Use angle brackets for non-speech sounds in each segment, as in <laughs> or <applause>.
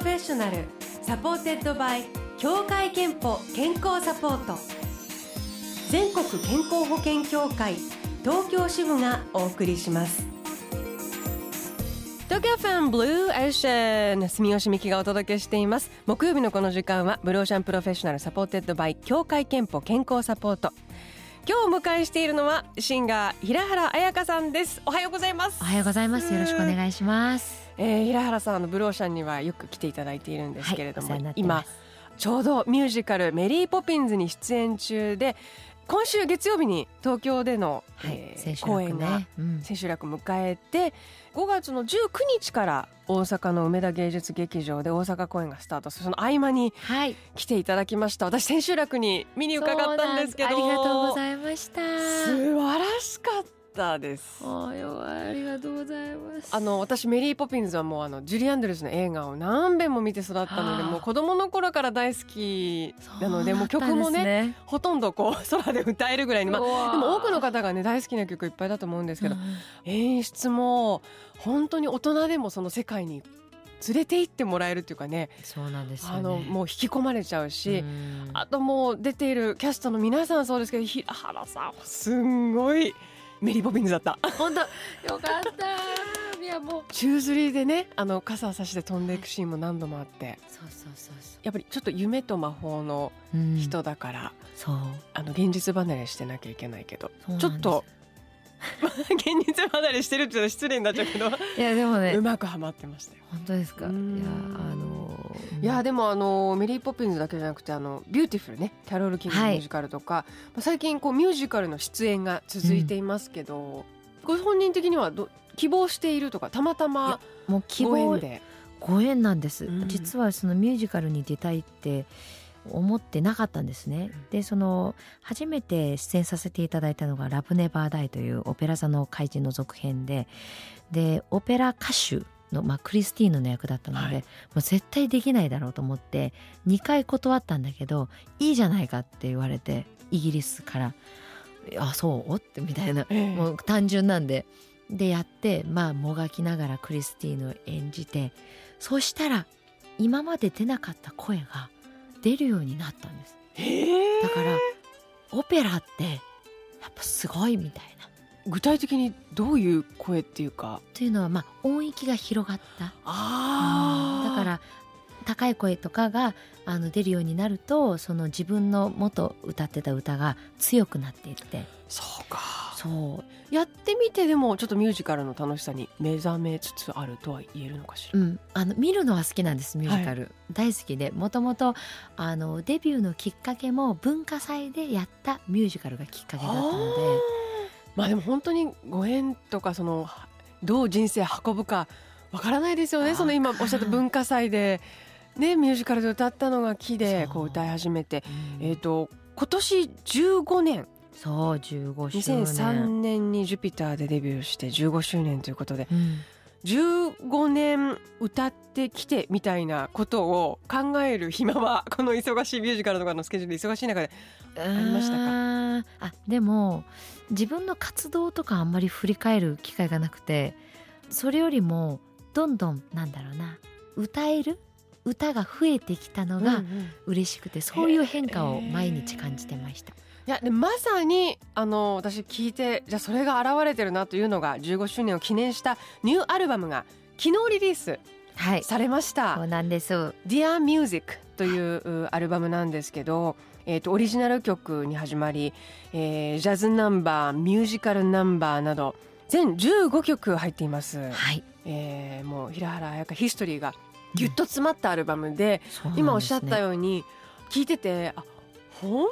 Professional supported by 協会けんぽ健康サポート。全国健康保険協会東京支部がお送りします。東京 FM Blue Ocean 住吉美紀がお届けしています。木曜日のこの時間は Blue Ocean Professional supported by 協会けんぽ健康サポート。今日お迎えしているのはシンガー平原綾香さんです。おはようございます。おはようございます。よろしくお願いしますえー、平原さんの Blue Ocean にはよく来ていただいているんですけれども、はい、今ちょうどミュージカルメリーポピンズに出演中で今週月曜日に東京での、はいえー、公演が千秋楽迎えて5月の19日から大阪の梅田芸術劇場で大阪公演がスタートする。その合間に来ていただきました、はい、私千秋楽に見に伺ったんですけど。ありがとうございました。素晴らしかったったです。ありがとうございます。あの私メリー・ポピンズはもうあのジュリー・アンドレスの映画を何遍も見て育ったのでもう子供の頃から大好きなのでもう曲もねほとんどこう <laughs> 空で歌えるぐらいに、まあ、でも多くの方がね大好きな曲いっぱいだと思うんですけど、うん、演出も本当に大人でもその世界に連れて行ってもらえるっていうかねそうなんです、ね、あのもう引き込まれちゃうしあともう出ているキャストの皆さんそうですけど平原さんすんごいメリーポピンズだった。本当。よかった。いやもう。宙吊りでねあの傘を差して飛んでいくシーンも何度もあって。そうそうそうそう。やっぱりちょっと夢と魔法の人だから、うん、そう。あの現実離れしてなきゃいけないけどちょっと現実離れしてるって失礼になっちゃうけど。いやでもね。うまくはまってましたよ。本当ですか？いやあのいやでもあのメリー・ポピンズだけじゃなくてあのビューティフルね。キャロル・キングのミュージカルとか、はい、最近こうミュージカルの出演が続いていますけど、うん、ご本人的にはど希望しているとかたまたまもう希望で。ご縁なんです、うん、実はそのミュージカルに出たいって思ってなかったんですね。でその初めて出演させていただいたのが「ラブ・ネバー・ダイ」というオペラ座の怪人の続編ででオペラ歌手の、まあ、クリスティーヌの役だったので、はい、もう絶対できないだろうと思って2回断ったんだけどいいじゃないかって言われてイギリスから「あそう?」ってみたいな、えー、もう単純なんで。でやってまあもがきながらクリスティーヌを演じてそうしたら今まで出なかった声が出るようになったんです。だからオペラってやっぱすごいみたいな。具体的にどういう声っていうか？というのはまあ音域が広がった。あ、うん、だから高い声とかがあの出るようになるとその自分の元歌ってた歌が強くなっていって。そうかそう。やってみてでもちょっとミュージカルの楽しさに目覚めつつあるとは言えるのかしら、うん、あの見るのは好きなんですミュージカル、はい、大好きで。もともとあのデビューのきっかけも文化祭でやったミュージカルがきっかけだったので。まあでも本当にご縁とかそのどう人生運ぶかわからないですよね。その今おっしゃった文化祭でねミュージカルで歌ったのが木でこう歌い始めて、うん、えっ、ー、と今年15年そう15周年。2003年に「ジュピター」でデビューして15周年ということで、うん、15年歌ってきてみたいなことを考える暇はこの忙しいミュージカルとかのスケジュールで忙しい中でありましたか？あでも自分の活動とかあんまり振り返る機会がなくてそれよりもどんどんなんだろうな歌える？歌が増えてきたのが嬉しくて、うんうん、そういう変化を毎日感じてました。いやでまさにあの私聞いてじゃあそれが現れてるなというのが15周年を記念したニューアルバムが昨日リリースされました。はい、そうなんです。Dear Music というアルバムなんですけど、えーと、オリジナル曲に始まり、えー、ジャズナンバーミュージカルナンバーなど全15曲入っています。はい。えー、もう平原綾香ヒストリーがぎゅっと詰まったアルバムで、うん、今おっしゃったように聞いててあ本当にいろんな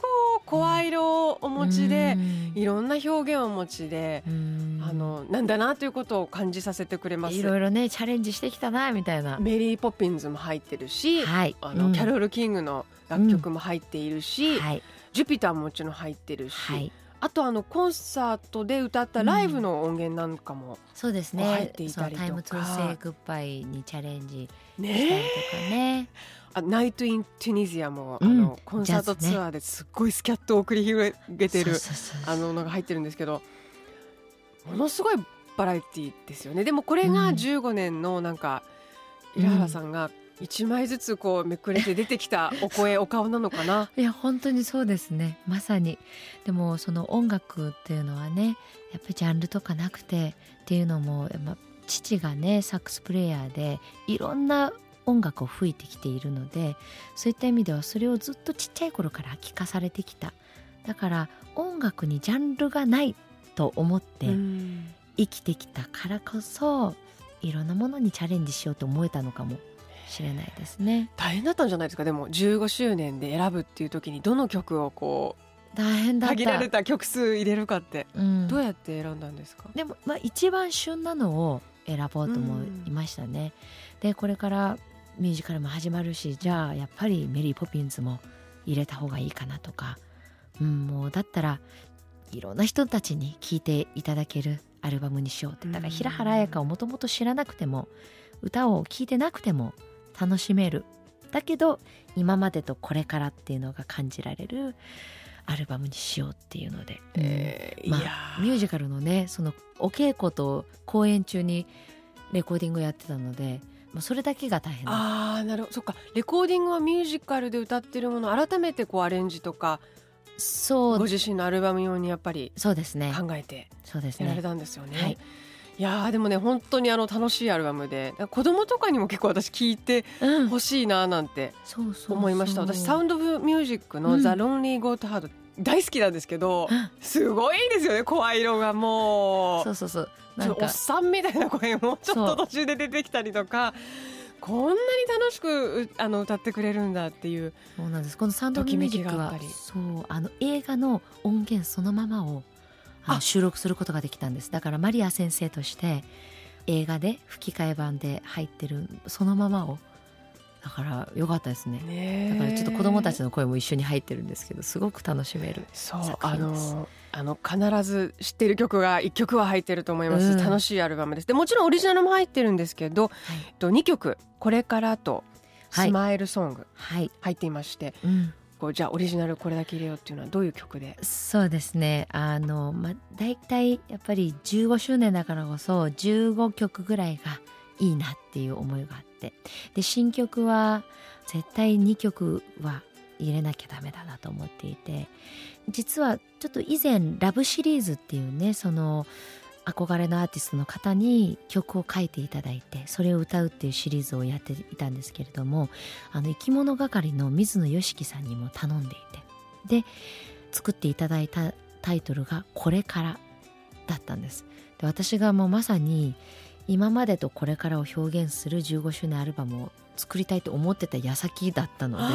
こう声色をお持ちで、いろんな表現をお持ちで、あのなんだなということを感じさせてくれます。いろいろねチャレンジしてきたなみたいな。メリー・ポピンズも入ってるし、はい、あの、うん、キャロル・キングの楽曲も入っているし、はい、ジュピターももちろん入ってるし、はい、あとあのコンサートで歌ったライブの音源なんかも、そうですね。入っていたりとか、タイムトゥーセイグッバイにチャレンジしたりとかねあナイト・イン・テュニジアも、うん、あのコンサートツアーですっごいスキャットを繰り広げてるあののが入ってるんですけどものすごいバラエティーですよね。でもこれが15年のなんか、平原さんが一枚ずつこうめくれて出てきたお声お顔なのかな？<laughs> いや本当にそうですね。まさに。でもその音楽っていうのはねやっぱりジャンルとかなくてっていうのも、ま父がねサックスプレーヤーでいろんな音楽を吹いてきているのでそういった意味ではそれをずっとちっちゃい頃から聞かされてきた。だから音楽にジャンルがないと思って生きてきたからこそいろんなものにチャレンジしようと思えたのかもしれないですね。大変だったんじゃないですか？でも15周年で選ぶっていう時にどの曲をこう大変だ限られた曲数入れるかって、うん、どうやって選んだんですか？でも、まあ、一番旬なのを選ぼうと思いましたね、うん、でこれからミュージカルも始まるしじゃあやっぱりメリー・ポピンズも入れた方がいいかなとか、うん、もうだったらいろんな人たちに聴いていただけるアルバムにしようって。だから平原綾香をもともと知らなくても歌を聴いてなくても楽しめる。だけど今までとこれからっていうのが感じられるアルバムにしようっていうので、えー、まあ、ミュージカルのねそのお稽古と公演中にレコーディングやってたのでもうそれだけが大変ああなるほど。そっか。レコーディングはミュージカルで歌ってるもの改めてこうアレンジとかそう。ご自身のアルバム用にやっぱりそうですね。考えてやられたんですよね。はい。いやでもね本当にあの楽しいアルバムで子供とかにも結構私聞いてほしいななんて思いました、私サウンド・オブ・ミュージックの「ザ・ロンリー・ゴート・ハード」大好きなんですけど、すごいですよね声色がもう。そうそうそう。なんか。おっさんみたいな声もちょっと途中で出てきたりとか。こんなに楽しくあの歌ってくれるんだっていう。そうなんです。このサウンドミュージックはそうあの映画の音源そのままを収録することができたんです。だからマリア先生として映画で吹き替え版で入ってるそのままをだから良かったですね。だからちょっと子供たちの声も一緒に入ってるんですけどすごく楽しめるそうあのあの必ず知っている曲が1曲は入ってると思います、うん、楽しいアルバムです。でもちろんオリジナルも入ってるんですけど、はい、と2曲「これから」と「スマイルソング」入っていまして、はいうん、こうじゃあオリジナルこれだけ入れようっていうのはどういう曲で？そうですね。あの、まあ、大体やっぱり15周年だからこそ15曲ぐらいがいいなっていう思いがあって。で新曲は絶対2曲は入れなきゃダメだなと思っていて。実はちょっと以前「ラブシリーズ」っていうねその憧れのアーティストの方に曲を書いていただいてそれを歌うっていうシリーズをやっていたんですけれどもあの生き物係の水野良樹さんにも頼んでいて。で作っていただいたタイトルが「これから」だったんです。で私がもうまさに今までとこれからを表現する15周年アルバムを作りたいと思ってた矢先だったので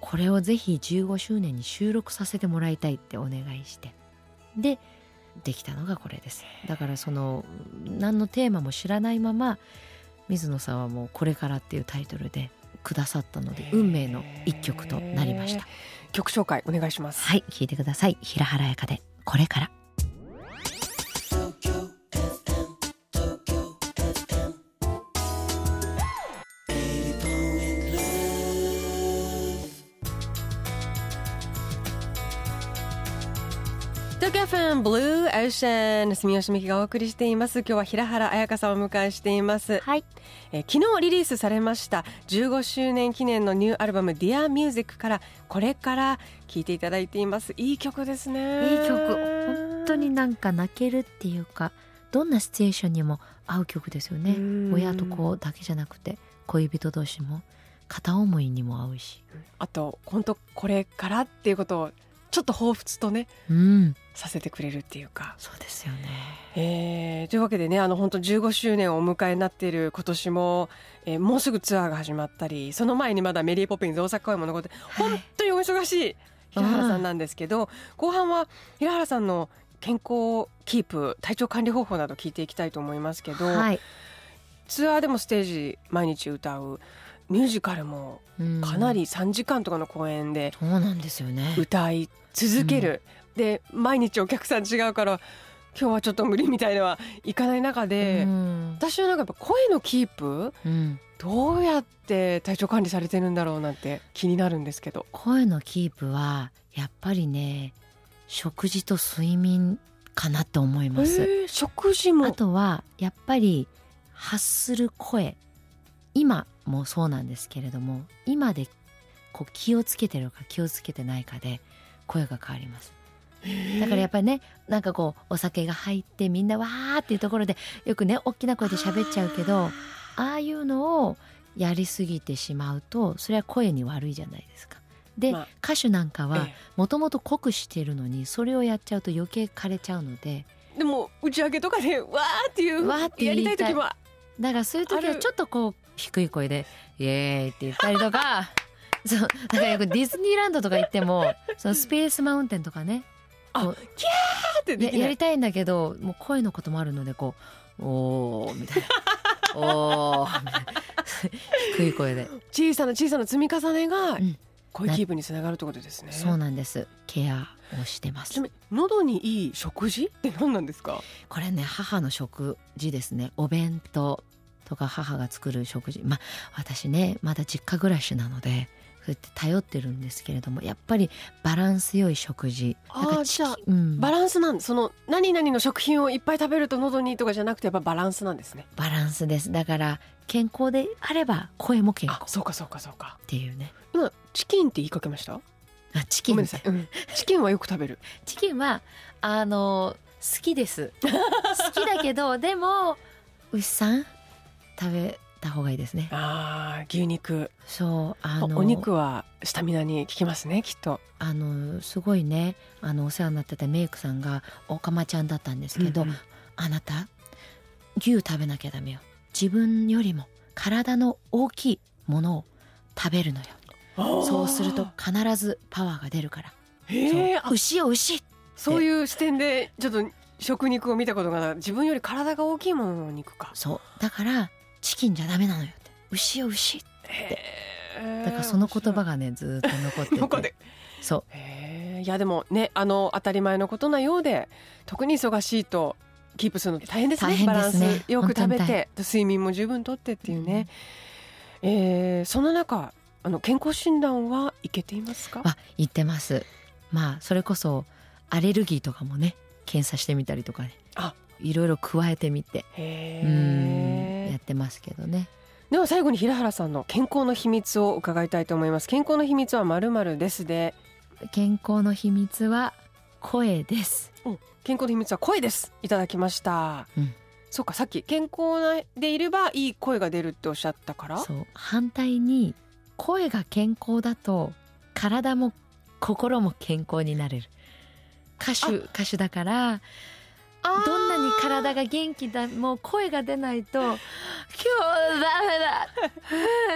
これをぜひ15周年に収録させてもらいたいってお願いしてでできたのがこれです。だからその何のテーマも知らないまま水野さんはもう「これから」っていうタイトルでくださったので運命の一曲となりました。曲紹介お願いします。はい聞いてください。平原彩香で「これから」FM ブルーオーシャン住吉美希がお送りしています。今日は平原彩香さんをお迎えしています。はい。え昨日リリースされました15周年記念のニューアルバム Dear Music からこれから聴いていただいています。いい曲ですね。いい曲。本当になんか泣けるっていうかどんなシチュエーションにも合う曲ですよね。親と子だけじゃなくて恋人同士も片思いにも合うし。あと本当これからっていうことをちょっと彷彿とね、うん、させてくれるっていうか。そうですよね、えー、というわけでねあの本当15周年をお迎えになっている今年も、えー、もうすぐツアーが始まったりその前にまだメリー・ポピンズ大阪公演も残って、はい、本当にお忙しい平原さんなんですけど後半は平原さんの健康キープ体調管理方法など聞いていきたいと思いますけど、はい、ツアーでもステージ毎日歌うミュージカルもかなり3時間とかの公演で歌い続ける、うん、で毎日お客さん違うから今日はちょっと無理みたいのはいかない中で、うん、私はなんかやっぱ声のキープ、うん、どうやって体調管理されてるんだろうなんて気になるんですけど。声のキープはやっぱりね食事と睡眠かなと思います。食事も。あとはやっぱり発する声。今もそうなんですけれども今でこう気をつけてるか気をつけてないかで声が変わりますだからやっぱりねなんかこうお酒が入ってみんなわーっていうところでよくね大きな声で喋っちゃうけどああいうのをやりすぎてしまうとそれは声に悪いじゃないですか。で、まあ、歌手なんかはもともと濃くしてるのにそれをやっちゃうと余計枯れちゃうのででも打ち上げとかでわーっていうわーってやりたい時はだからそういう時はちょっとこう低い声で「イエーイ!」って言ったりとか <laughs> そうだからよくディズニーランドとか行ってもそのスペースマウンテンとかねあキャーってややりたいんだけどもう声のこともあるのでこう「おー」みたいな。<laughs> お低い声で。小さな小さな積み重ねが声キープにつながるってことですね、うん、そうなんです。ケアをしてます。喉にいい食事って何なんですか？これね母の食事ですね。お弁当とか母が作る食事。まあ私ねまだ実家暮らしなのでそうやって頼ってるんですけれどもやっぱりバランス良い食事。あじゃあ、うん、バランスなんその何々の食品をいっぱい食べると喉にいいとかじゃなくてやっぱバランスなんですね。バランスです。だから健康であれば声も健康。そうかそうかそうか。っていうね。今チキンって言いかけました？あチキン、うん、チキンはよく食べる。チキンはあの好きです。好きだけどでも牛さん？食べた方がいいですね。あ牛肉。そうあのお肉はスタミナに効きますねきっと。あのすごいねあのお世話になってたメイクさんがおかまちゃんだったんですけど、うんうん、あなた牛食べなきゃダメよ。自分よりも体の大きいものを食べるのよ。そうすると必ずパワーが出るから。へ牛よ牛そういう視点でちょっと食肉を見たことがない。自分より体が大きいものの肉か。そう。だからチキンじゃダメなのよって。牛よ牛って。だからその言葉がねずっと残ってて。そう。いやでもねあの当たり前のことなようで特に忙しいとキープするの大変ですね、ね、バランスよく食べて睡眠も十分とってっていうね、うん、えー、その中あの健康診断はいけていますか？あ言ってます。まあそれこそアレルギーとかもね検査してみたりとかね。あ。いろいろ加えてみて。うんやってますけどね。では最後に平原さんの健康の秘密を伺いたいと思います。健康の秘密はまるまるですで。健康の秘密は声です、うん、健康の秘密は声です。いただきました、うん、そうかさっき健康でいればいい声が出るっておっしゃったから。そう。反対に声が健康だと体も心も健康になれる。歌手歌手だからどんなに体が元気だもう声が出ないと「今日ダメだ!」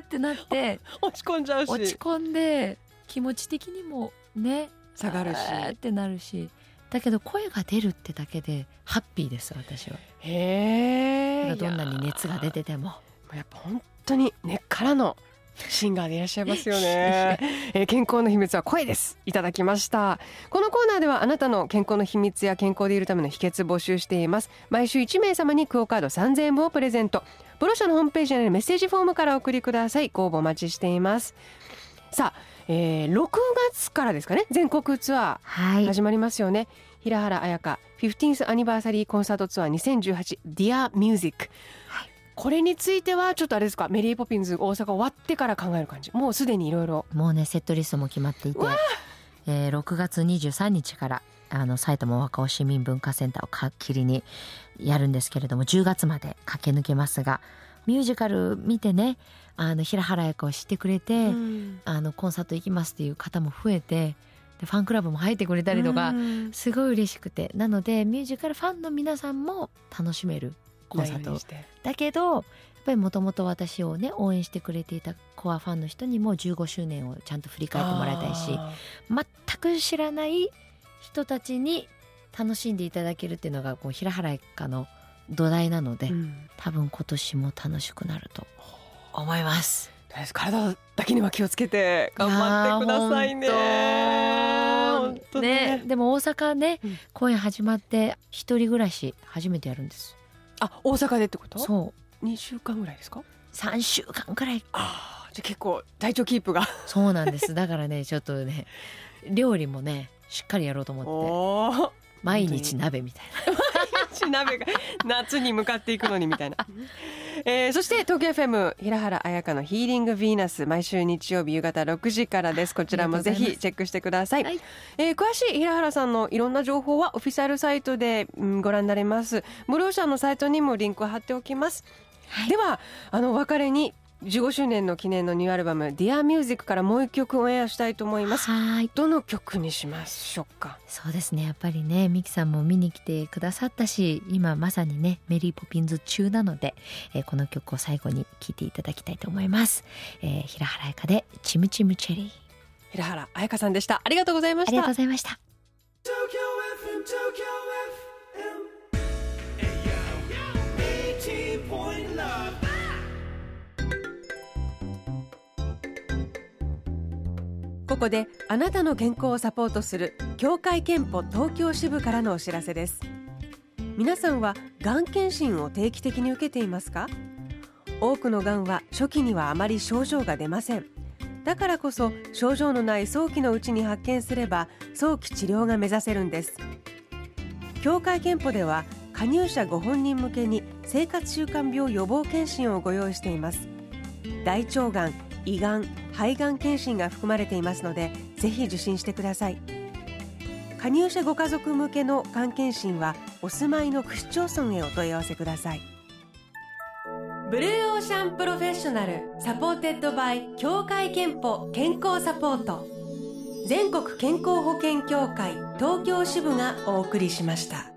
ってなって <laughs> 落ち込んじゃうし落ち込んで気持ち的にもね下がるしってなるしだけど声が出るってだけでハッピーです私は。へえ。どんなに熱が出てても。やっぱ本当に根っからのシンガーでいらっしゃいますよね、<laughs> えー、健康の秘密は声です。いただきました。このコーナーではあなたの健康の秘密や健康でいるための秘訣募集しています。毎週1名様にクオカード3000円分をプレゼント。ブロシャのホームページにあるメッセージフォームからお送りください。ご応募お待ちしています。さあ、えー、6月からですかね。全国ツアー始まりますよね、はい、平原綾香 15th アニバーサリーコンサートツアー 2018Dear Music、はいこれについてはちょっとあれですか？メリーポピンズ大阪終わってから考える感じ。もうすでにいろいろもうねセットリストも決まっていて、えー、6月23日からあの埼玉若尾市民文化センターをかっきりにやるんですけれども10月まで駆け抜けますがミュージカル見てねあの平原綾子を知ってくれて、うん、あのコンサート行きますっていう方も増えてでファンクラブも入ってくれたりとか、うん、すごい嬉しくて。なのでミュージカルファンの皆さんも楽しめるコンサートだけどやっぱりもともと私をね応援してくれていたコアファンの人にも15周年をちゃんと振り返ってもらいたいし全く知らない人たちに楽しんでいただけるっていうのがこう平原一家の土台なので、うん、多分今年も楽しくなると思います。体だけには気をつけて頑張ってくださいね。ね。ねでも大阪ね、うん、公演始まって一人暮らし初めてやるんです。あ大阪でってこと？そう。2週間ぐらいですか？3週間くらい。あじゃ結構体調キープが。そうなんです。だからねちょっとね料理もねしっかりやろうと思って毎日鍋みたいな。毎日鍋が夏に向かっていくのにみたいな。えー、そして東京 FM 平原綾香のヒーリングヴィーナス毎週日曜日夕方6時からです。こちらもぜひチェックしてください、はい、えー、詳しい平原さんのいろんな情報はオフィシャルサイトで、うん、ご覧になれます。無料者のサイトにもリンクを貼っておきます、はい、ではあの別れに15周年の記念のニューアルバム「Dear からもう一曲オンエアしたいと思います。はい。どの曲にしましょうか？そうですね。やっぱりねミキさんも見に来てくださったし今まさにねメリーポピンズ中なので、えー、この曲を最後に聴いていただきたいと思います、えー、平原彩香でチムチムチェリー。平原彩香さんでした。ありがとうございました。ありがとうございましたここであなたの健康をサポートする協会憲法東京支部からのお知らせです。皆さんはがん検診を定期的に受けていますか？多くのがんは初期にはあまり症状が出ません。だからこそ症状のない早期のうちに発見すれば早期治療が目指せるんです。協会憲法では加入者ご本人向けに生活習慣病予防検診をご用意しています。大腸がん胃がん肺がん検診が含まれていますのでぜひ受診してください。加入者ご家族向けのがん検診はお住まいの区市町村へお問い合わせください。 Blue Ocean Professional supported by 協会けんぽ健康サポート。全国健康保険協会東京支部がお送りしました。